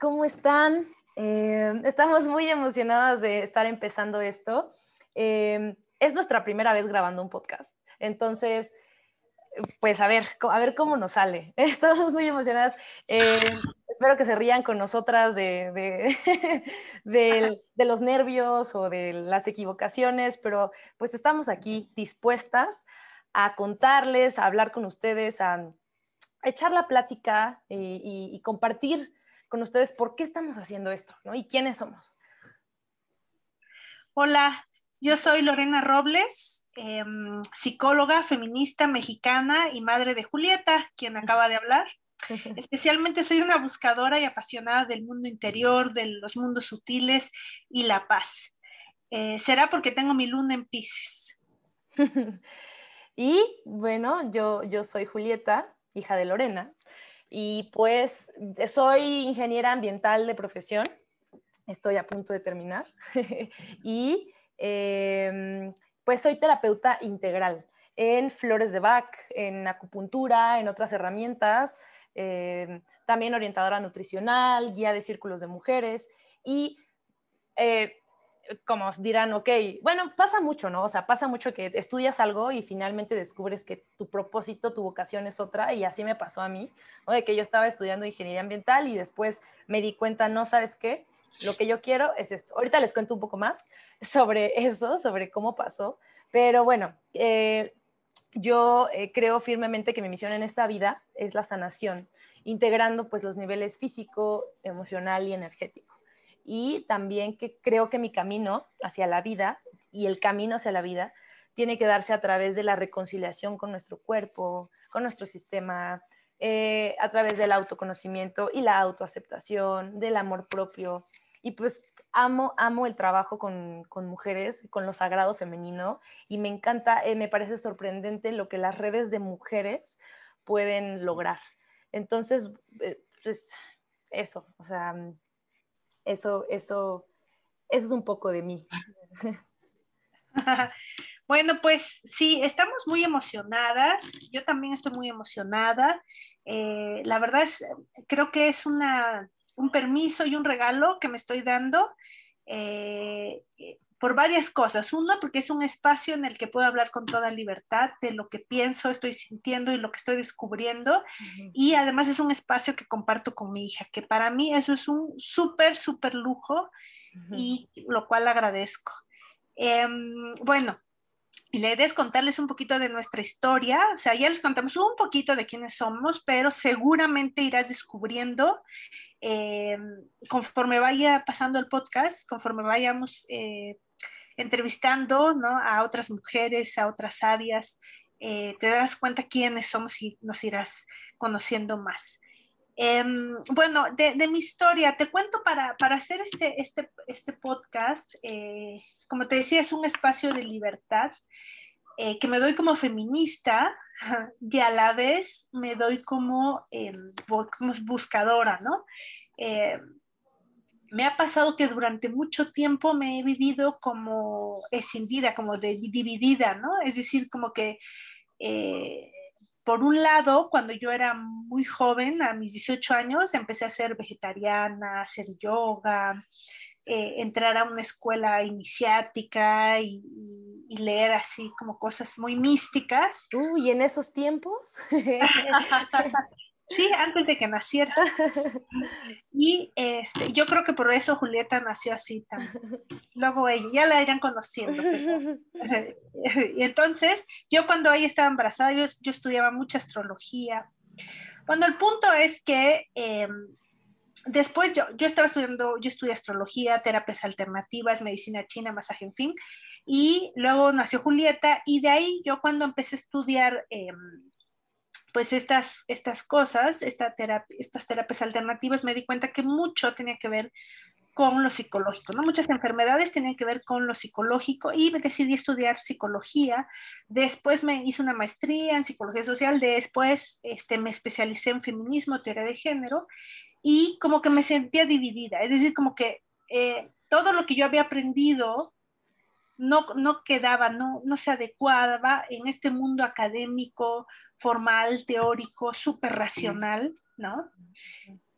¿cómo están? Eh, estamos muy emocionadas de estar empezando esto. Eh, es nuestra primera vez grabando un podcast, entonces, pues a ver, a ver cómo nos sale. Estamos muy emocionadas. Eh, espero que se rían con nosotras de, de, de, los nervios o de las equivocaciones, pero pues estamos aquí dispuestas a contarles, a hablar con ustedes, a, echar la plática y, y compartir con ustedes por qué estamos haciendo esto, ¿no? Y quiénes somos. Hola, yo soy Lorena Robles, eh, psicóloga feminista mexicana y madre de Julieta, quien acaba de hablar. Especialmente soy una buscadora y apasionada del mundo interior, de los mundos sutiles y la paz. Eh, será porque tengo mi luna en Pisces. y bueno, yo, yo soy Julieta, hija de Lorena, y pues soy ingeniera ambiental de profesión, estoy a punto de terminar, y em, pues soy terapeuta integral en flores de Bach, en acupuntura, en otras herramientas, em, también orientadora nutricional, guía de círculos de mujeres y eh, como dirán, ok, bueno, pasa mucho, ¿no? O sea, pasa mucho que estudias algo y finalmente descubres que tu propósito, tu vocación es otra, y así me pasó a mí, ¿no? De que yo estaba estudiando ingeniería ambiental y después me di cuenta, no sabes qué, lo que yo quiero es esto. Ahorita les cuento un poco más sobre eso, sobre cómo pasó, pero bueno, eh, yo eh, creo firmemente que mi misión en esta vida es la sanación, integrando pues los niveles físico, emocional y energético y también que creo que mi camino hacia la vida y el camino hacia la vida tiene que darse a través de la reconciliación con nuestro cuerpo, con nuestro sistema, eh, a través del autoconocimiento y la autoaceptación, del amor propio. Y pues amo, amo el trabajo con, con mujeres, con lo sagrado femenino y me encanta, eh, me parece sorprendente lo que las redes de mujeres pueden lograr. Entonces, eh, pues eso, o sea, eso, eso, eso es un poco de mí. Bueno, pues sí, estamos muy emocionadas. Yo también estoy muy emocionada. Eh, la verdad es, creo que es una, un permiso y un regalo que me estoy dando. Eh, por varias cosas. Uno, porque es un espacio en el que puedo hablar con toda libertad de lo que pienso, estoy sintiendo y lo que estoy descubriendo. Y además es un espacio que comparto con mi hija, que para mí eso es un súper, súper lujo y lo cual agradezco. Em, bueno, la idea es contarles un poquito de nuestra historia, o sea, ya les contamos un poquito de quiénes somos, pero seguramente irás descubriendo em, conforme vaya pasando el podcast, conforme vayamos eh, entrevistando ¿no? a otras mujeres, a otras sabias, eh, te darás cuenta quiénes somos y nos irás conociendo más. Em, bueno, de, mi historia, te cuento para, para hacer este, este, este podcast, eh, como te decía, es un espacio de libertad eh, que me doy como feminista y a la vez me doy como, em, como buscadora, ¿no? Me ha pasado que durante mucho tiempo me he vivido como escindida, como dividida, ¿no? Es decir, como que eh, por un lado, cuando yo era muy joven, a mis 18 años, empecé a ser vegetariana, a hacer yoga, eh, entrar a una escuela iniciática y, y, leer así como cosas muy místicas. Uy, ¿en esos tiempos? Sí, antes de que nacieras. Y este, yo creo que por eso Julieta nació así también. Luego ella, ya la irán conociendo. y entonces, yo cuando ella estaba embarazada, yo, yo estudiaba mucha astrología. Bueno, el punto es que em, después yo, yo estaba estudiando, yo estudié astrología, terapias alternativas, medicina china, masaje, en fin. Y luego nació Julieta y de ahí yo cuando empecé a estudiar... Eh, pues estas, estas cosas, esta estas terapias alternativas, me di cuenta que mucho tenía que ver con lo psicológico, ¿no? Muchas enfermedades tenían que ver con lo psicológico y decidí estudiar psicología. Después me hice una maestría en psicología social, después este, me especialicé en feminismo, teoría de género y como que me sentía dividida, es decir, como que eh, todo lo que yo había aprendido no, no quedaba, no, no se adecuaba en este mundo académico, formal, teórico, súper racional, ¿no?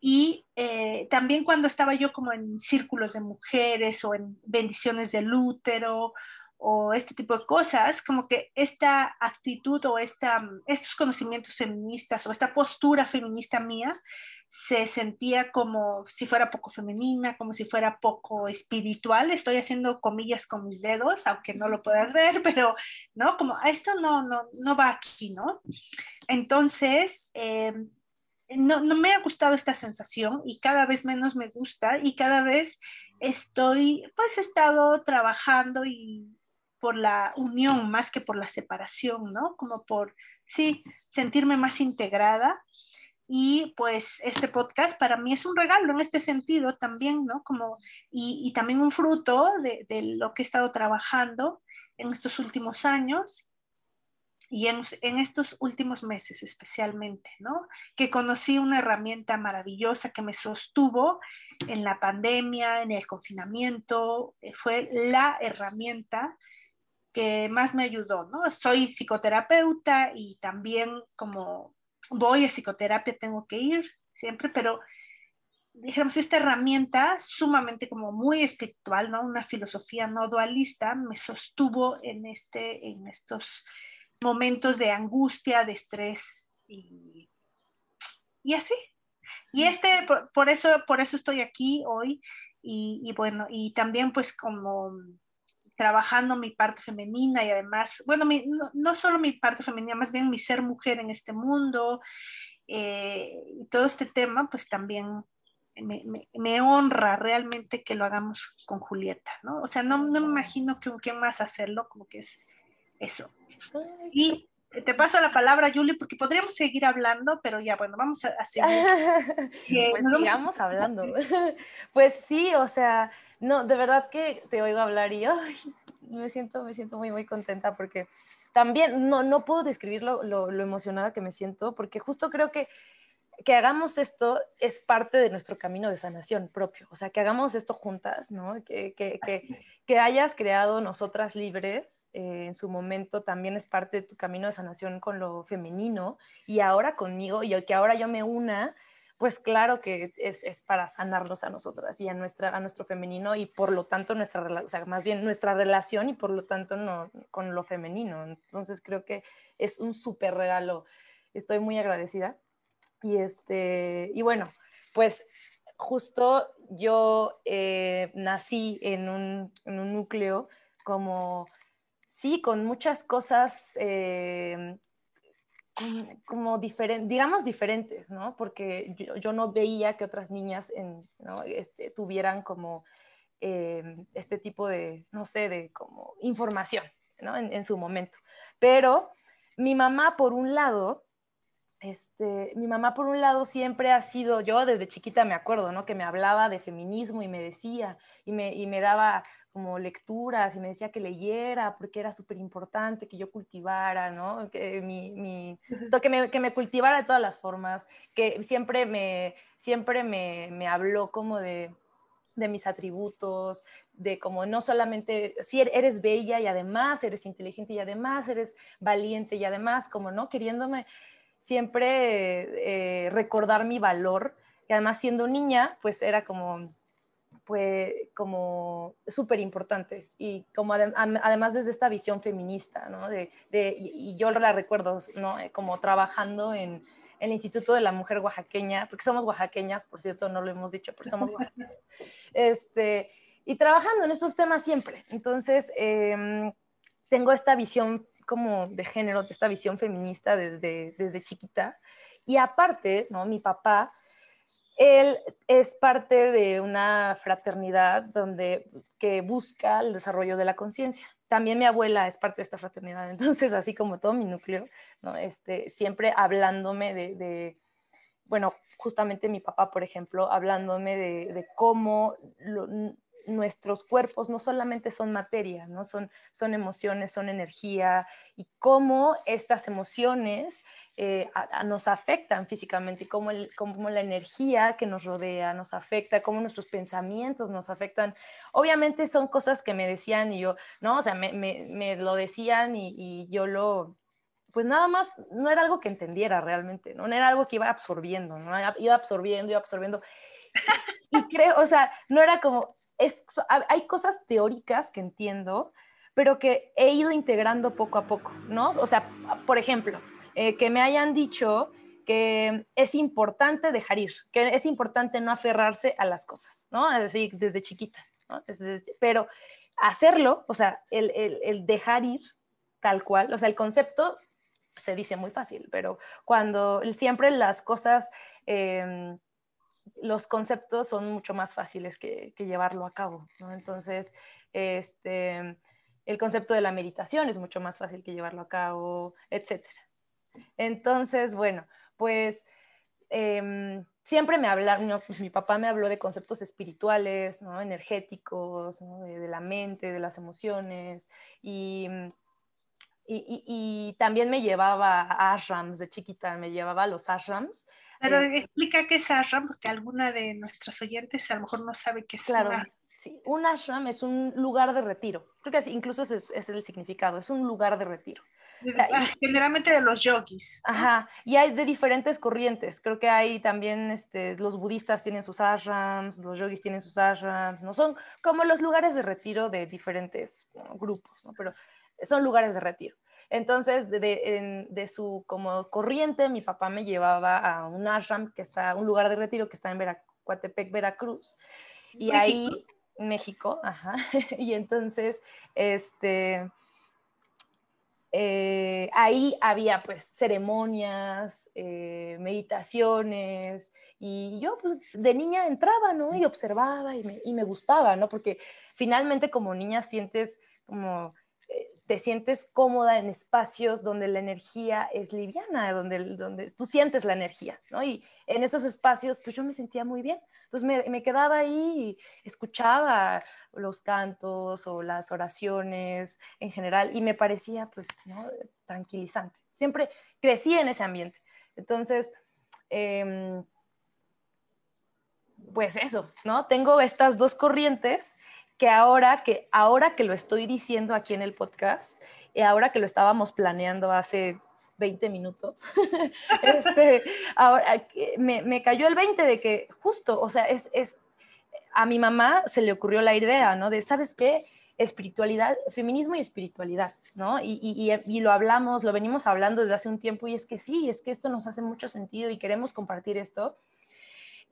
Y eh, también cuando estaba yo como en círculos de mujeres o en bendiciones del útero o este tipo de cosas, como que esta actitud o esta, estos conocimientos feministas o esta postura feminista mía se sentía como si fuera poco femenina, como si fuera poco espiritual. Estoy haciendo comillas con mis dedos, aunque no lo puedas ver, pero, ¿no? Como esto no, no, no va aquí, ¿no? Entonces, eh, no, no me ha gustado esta sensación y cada vez menos me gusta y cada vez estoy, pues he estado trabajando y por la unión más que por la separación, ¿no? Como por, sí, sentirme más integrada y pues este podcast para mí es un regalo en este sentido también, ¿no? Como, y, también un fruto de, lo que he estado trabajando en estos últimos años y en, en, estos últimos meses especialmente, ¿no? Que conocí una herramienta maravillosa que me sostuvo en la pandemia, en el confinamiento, eh, fue la herramienta que más me ayudó, ¿no? Soy psicoterapeuta y también como voy a psicoterapia, tengo que ir siempre, pero dijéramos, esta herramienta sumamente como muy espiritual, ¿no? Una filosofía no dualista me sostuvo en, este, en estos momentos de angustia, de estrés y, y así. Y este, por, eso, por eso estoy aquí hoy y, y bueno, y también pues como trabajando mi parte femenina y además, bueno, no, solo mi parte femenina, más bien mi ser mujer en este mundo eh, y todo este tema, pues también me, honra realmente que lo hagamos con Julieta, ¿no? O sea, no, no me imagino que quién más hacerlo, como que es eso. Y te paso la palabra, Julie, porque podríamos seguir hablando, pero ya, bueno, vamos a, seguir. pues sigamos hablando. pues sí, o sea, no, de verdad que te oigo hablar y ay, me siento, me siento muy, muy contenta porque también no, no puedo describir lo, lo, emocionada que me siento porque justo creo que que hagamos esto es parte de nuestro camino de sanación propio, o sea, que hagamos esto juntas, ¿no? Que, que, que, que hayas creado nosotras libres eh, en su momento también es parte de tu camino de sanación con lo femenino y ahora conmigo y el que ahora yo me una pues claro que es, es, para sanarnos a nosotras y a, nuestra, a nuestro femenino y por lo tanto nuestra, o sea, más bien nuestra relación y por lo tanto no, con lo femenino. Entonces creo que es un súper regalo. Estoy muy agradecida. Y, este, y bueno, pues justo yo eh, nací en un, en un, núcleo como, sí, con muchas cosas eh, como diferentes, digamos diferentes, ¿no? Porque yo, no veía que otras niñas este, tuvieran como em, este tipo de, no sé, de como información, ¿no? En, su momento. Pero mi mamá, por un lado, este, mi mamá por un lado siempre ha sido, yo desde chiquita me acuerdo, ¿no? Que me hablaba de feminismo y me decía, y me, y me daba como lecturas y me decía que leyera porque era súper importante que yo cultivara, ¿no? Que, mi, mi, que, me, que me cultivara de todas las formas, que siempre me, siempre me, me habló como de, de mis atributos, de como no solamente, si er, eres bella y además eres inteligente y además eres valiente y además como no queriéndome siempre eh, recordar mi valor, que además siendo niña, pues era como, pues, como súper importante y como además desde esta visión feminista, ¿no? De, de, y yo la recuerdo, ¿no? Eh, como trabajando en el Instituto de la Mujer Oaxaqueña, porque somos oaxaqueñas, por cierto, no lo hemos dicho, pero somos oaxaqueñas, este, y trabajando en estos temas siempre. Entonces, em, tengo esta visión como de género, de esta visión feminista desde, desde chiquita. Y aparte, ¿no? Mi papá, él es parte de una fraternidad donde, que busca el desarrollo de la conciencia. También mi abuela es parte de esta fraternidad, entonces así como todo mi núcleo, ¿no? este, siempre hablándome de, bueno, justamente mi papá, por ejemplo, hablándome de, cómo nuestros cuerpos no solamente son materia, ¿no? son, son emociones, son energía, y cómo estas emociones eh, nos afectan físicamente, y cómo, la energía que nos rodea nos afecta, cómo nuestros pensamientos nos afectan. Obviamente son cosas que me decían y yo, ¿no? O sea, me, lo decían y, yo lo pues nada más no era algo que entendiera realmente, no, era algo que iba absorbiendo, ¿no? Iba absorbiendo, iba absorbiendo. Y creo, o sea, no era como, es, hay cosas teóricas que entiendo, pero que he ido integrando poco a poco, ¿no? O sea, por ejemplo, eh, que me hayan dicho que es importante dejar ir, que es importante no aferrarse a las cosas, ¿no? Es decir, desde chiquita, ¿no? pero hacerlo, o sea, el, el, dejar ir tal cual, o sea, el concepto se dice muy fácil, pero cuando siempre las cosas, em, los conceptos son mucho más fáciles que, llevarlo a cabo, ¿no? Entonces, este, el concepto de la meditación es mucho más fácil que llevarlo a cabo, etcétera. Entonces, bueno, pues em, siempre me hablaron, pues mi papá me habló de conceptos espirituales, ¿no? energéticos, de, la mente, de las emociones, y, y, también me llevaba a ashrams de chiquita, me llevaba a los ashrams. Pero eh, explica qué es ashram, porque alguna de nuestras oyentes a lo mejor no sabe qué es. Claro, sí, un ashram es un lugar de retiro, creo que incluso es, es el significado, es un lugar de retiro. Ah, generalmente de los yogis. Ajá, y hay de diferentes corrientes. Creo que hay también, este, los budistas tienen sus ashrams, los yogis tienen sus ashrams, ¿no? Son como los lugares de retiro de diferentes grupos, ¿no? Pero son lugares de retiro. Entonces, de, de, su como corriente, mi papá me llevaba a un ashram que está, un lugar de retiro que está en Veracuatepec, Veracruz. Y ahí, México, ajá. y entonces, este eh, ahí había pues ceremonias, eh, meditaciones y yo pues de niña entraba, ¿no? Y observaba y me, y me gustaba, ¿no? Porque finalmente como niña sientes como te sientes cómoda en espacios donde la energía es liviana, donde, donde tú sientes la energía, ¿no? Y en esos espacios, pues yo me sentía muy bien. Entonces me, me quedaba ahí y escuchaba los cantos o las oraciones en general y me parecía, pues, ¿no? tranquilizante. Siempre crecí en ese ambiente. Entonces, em, pues eso, ¿no? Tengo estas dos corrientes que ahora que, ahora que lo estoy diciendo aquí en el podcast, y ahora que lo estábamos planeando hace 20 minutos, este, ahora me, me, cayó el 20 de que justo, o sea, es, es, a mi mamá se le ocurrió la idea, ¿no? De, ¿sabes qué? Espiritualidad, feminismo y espiritualidad, ¿no? Y, y, y, lo hablamos, lo venimos hablando desde hace un tiempo y es que sí, es que esto nos hace mucho sentido y queremos compartir esto.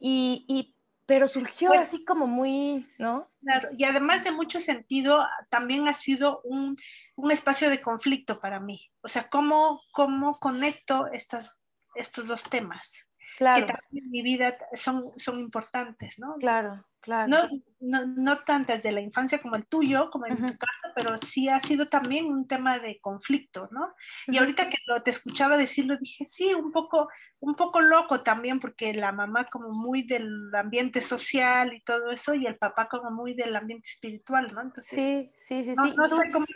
Y, y pero surgió pues así como muy, ¿no? Claro, y además de mucho sentido, también ha sido un, un espacio de conflicto para mí. O sea, ¿cómo, cómo conecto estas, estos dos temas? Claro. Que también en mi vida son, son importantes, ¿no? Claro. Claro. No, no, no tantas de la infancia como el tuyo, como en tu caso, pero sí ha sido también un tema de conflicto, ¿no? Y ahorita que lo, te escuchaba decirlo, dije, sí, un poco, un poco loco también, porque la mamá como muy del ambiente social y todo eso, y el papá como muy del ambiente espiritual, ¿no? Entonces, sí, sí, sí, no, sí. No, sé cómo,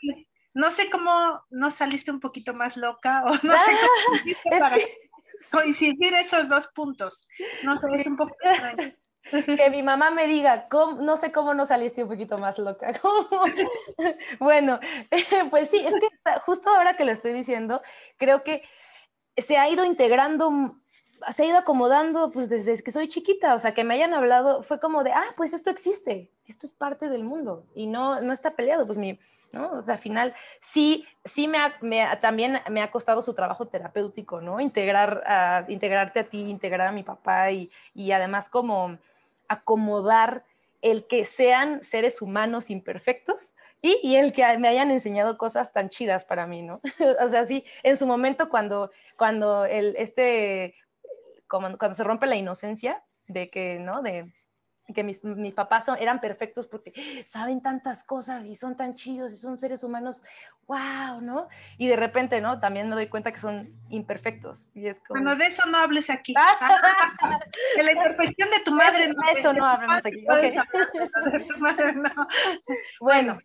no sé cómo no saliste un poquito más loca o no sé cómo para coincidir esos dos puntos. No sé, es un poco extraño. Que mi mamá me diga, no sé cómo no saliste un poquito más loca. bueno, pues sí, es que justo ahora que lo estoy diciendo, creo que se ha ido integrando, se ha ido acomodando pues desde que soy chiquita, o sea, que me hayan hablado, fue como de, ah, pues esto existe, esto es parte del mundo y no, no está peleado, pues mi, ¿no? O sea, al final sí, sí me, también me ha costado su trabajo terapéutico, ¿no? Integrar, a, integrarte a ti, integrar a mi papá y, y además como acomodar el que sean seres humanos imperfectos y, el que me hayan enseñado cosas tan chidas para mí, ¿no? o sea, sí, en su momento cuando, cuando el, este, cuando se rompe la inocencia de que, ¿no? De, que mis, mis papás son, eran perfectos porque saben tantas cosas y son tan chidos y son seres humanos, wow, ¿no? Y de repente, ¿no? También me doy cuenta que son imperfectos. Y es como... Bueno, de eso no hables aquí. de la imperfección de tu madre. De, eso no hablemos aquí. Okay. Bueno,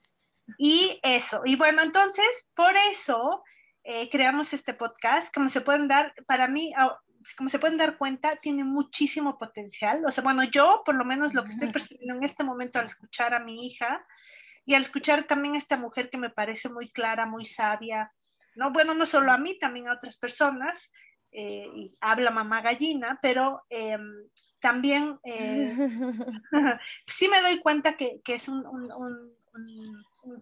y eso. Y bueno, entonces, por eso eh, creamos este podcast, como se pueden dar, para mí, como se pueden dar cuenta, tiene muchísimo potencial. O sea, bueno, yo por lo menos lo que estoy percibiendo en este momento al escuchar a mi hija y al escuchar también a esta mujer que me parece muy clara, muy sabia, ¿no? Bueno, no solo a mí, también a otras personas, eh, y habla mamá gallina, pero em, también eh, sí me doy cuenta que, es un,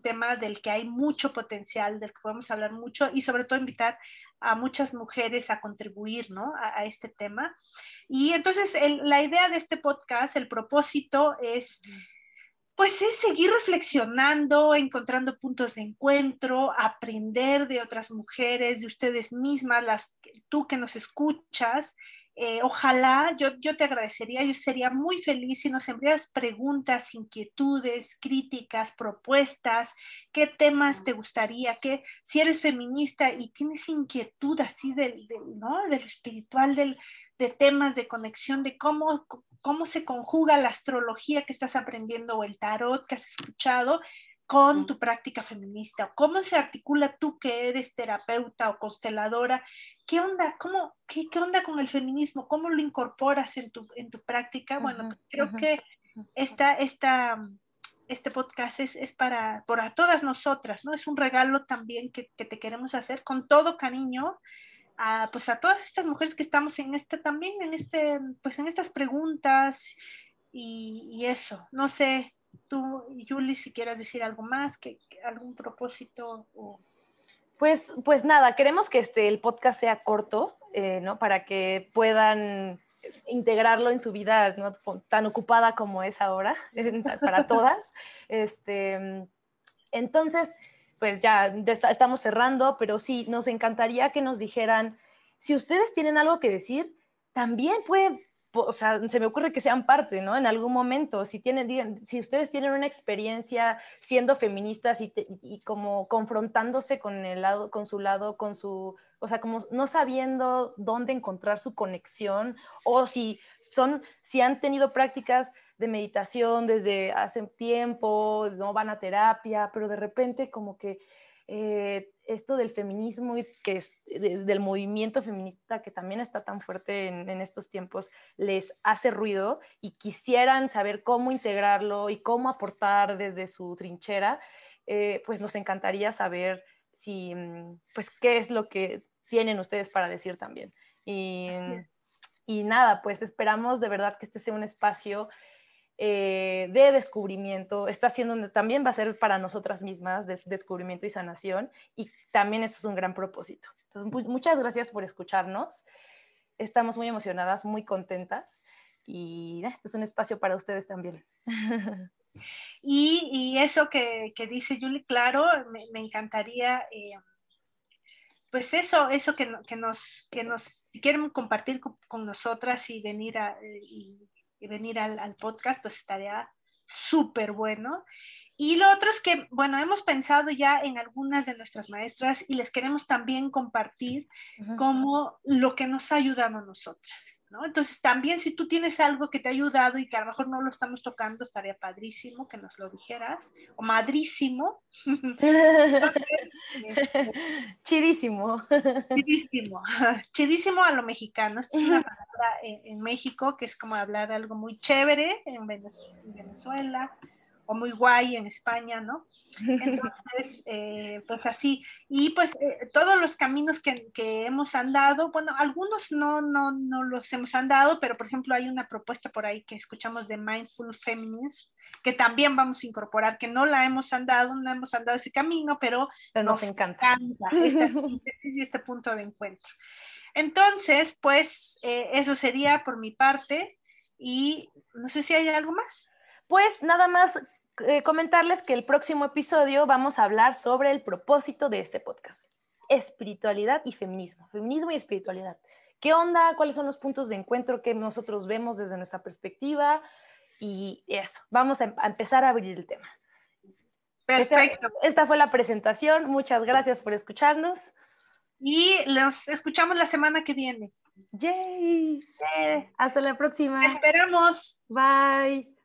tema del que hay mucho potencial, del que podemos hablar mucho y sobre todo invitar a muchas mujeres a contribuir ¿no? a, este tema. Y entonces la idea de este podcast, el propósito es pues es seguir reflexionando, encontrando puntos de encuentro, aprender de otras mujeres, de ustedes mismas, las, tú que nos escuchas. Eh, ojalá, yo, te agradecería, yo sería muy feliz si nos envías preguntas, inquietudes, críticas, propuestas, qué temas te gustaría, que si eres feminista y tienes inquietud así del, ¿no? de espiritual, del, de temas de conexión, de cómo, cómo se conjuga la astrología que estás aprendiendo o el tarot que has escuchado con tu práctica feminista, cómo se articula tú que eres terapeuta o consteladora, qué onda, cómo, qué, qué onda con el feminismo, cómo lo incorporas en tu, en tu práctica. Bueno, pues creo que esta, esta, este podcast es, es, para, para todas nosotras, ¿no? Es un regalo también que, que te queremos hacer con todo cariño a, pues a todas estas mujeres que estamos en este también, en este, pues en estas preguntas y, eso. No sé, tú, Julie, si quieras decir algo más, que, algún propósito Pues, pues nada, queremos que este, el podcast sea corto, eh, ¿no? Para que puedan integrarlo en su vida ¿no? tan ocupada como es ahora, para todas. Este, entonces, pues ya, estamos cerrando, pero sí, nos encantaría que nos dijeran, si ustedes tienen algo que decir, también puede, o sea, se me ocurre que sean parte, ¿no? En algún momento, si tienen, si ustedes tienen una experiencia siendo feministas y, como confrontándose con el lado, con su lado, con su, o sea, como no sabiendo dónde encontrar su conexión, o si son, si han tenido prácticas de meditación desde hace tiempo, no van a terapia, pero de repente como que eh, esto del feminismo y que es, del movimiento feminista que también está tan fuerte en, estos tiempos les hace ruido y quisieran saber cómo integrarlo y cómo aportar desde su trinchera, eh, pues nos encantaría saber si, mm, pues, qué es lo que tienen ustedes para decir también. Y, y nada, pues esperamos de verdad que este sea un espacio eh, de descubrimiento, está siendo, también va a ser para nosotras mismas de descubrimiento y sanación, y también eso es un gran propósito. Entonces, muchas gracias por escucharnos. Estamos muy emocionadas, muy contentas, y esto es un espacio para ustedes también. Y, eso que, dice Julie, claro, me, encantaría, eh, pues eso, eso que, nos, que nos quieren compartir con, nosotras y venir a, venir al, podcast, pues estaría súper bueno. Y lo otro es que, bueno, hemos pensado ya en algunas de nuestras maestras y les queremos también compartir como lo que nos ha ayudado a nosotras, ¿no? Entonces, también si tú tienes algo que te ha ayudado y que a lo mejor no lo estamos tocando, estaría padrísimo que nos lo dijeras, o madrísimo. Chidísimo. Chidísimo. Chidísimo a lo mexicano. Esto es una palabra en, México que es como hablar algo muy chévere en Venezuela o muy guay en España, ¿no? Entonces, eh, pues así. Y pues eh, todos los caminos que, que, hemos andado, bueno, algunos no, no, no los hemos andado, pero por ejemplo hay una propuesta por ahí que escuchamos de Mindful Feminism, que también vamos a incorporar, que no la hemos andado, no hemos andado ese camino, pero, nos, encanta, este, este punto de encuentro. Entonces, pues eh, eso sería por mi parte y no sé si hay algo más. Pues nada más eh, comentarles que el próximo episodio vamos a hablar sobre el propósito de este podcast. Espiritualidad y feminismo. Feminismo y espiritualidad. ¿Qué onda? ¿Cuáles son los puntos de encuentro que nosotros vemos desde nuestra perspectiva? Y eso, vamos a, empezar a abrir el tema. Perfecto. Esta, fue la presentación. Muchas gracias por escucharnos. Y los escuchamos la semana que viene. Yay. Hasta la próxima. Esperamos. Bye.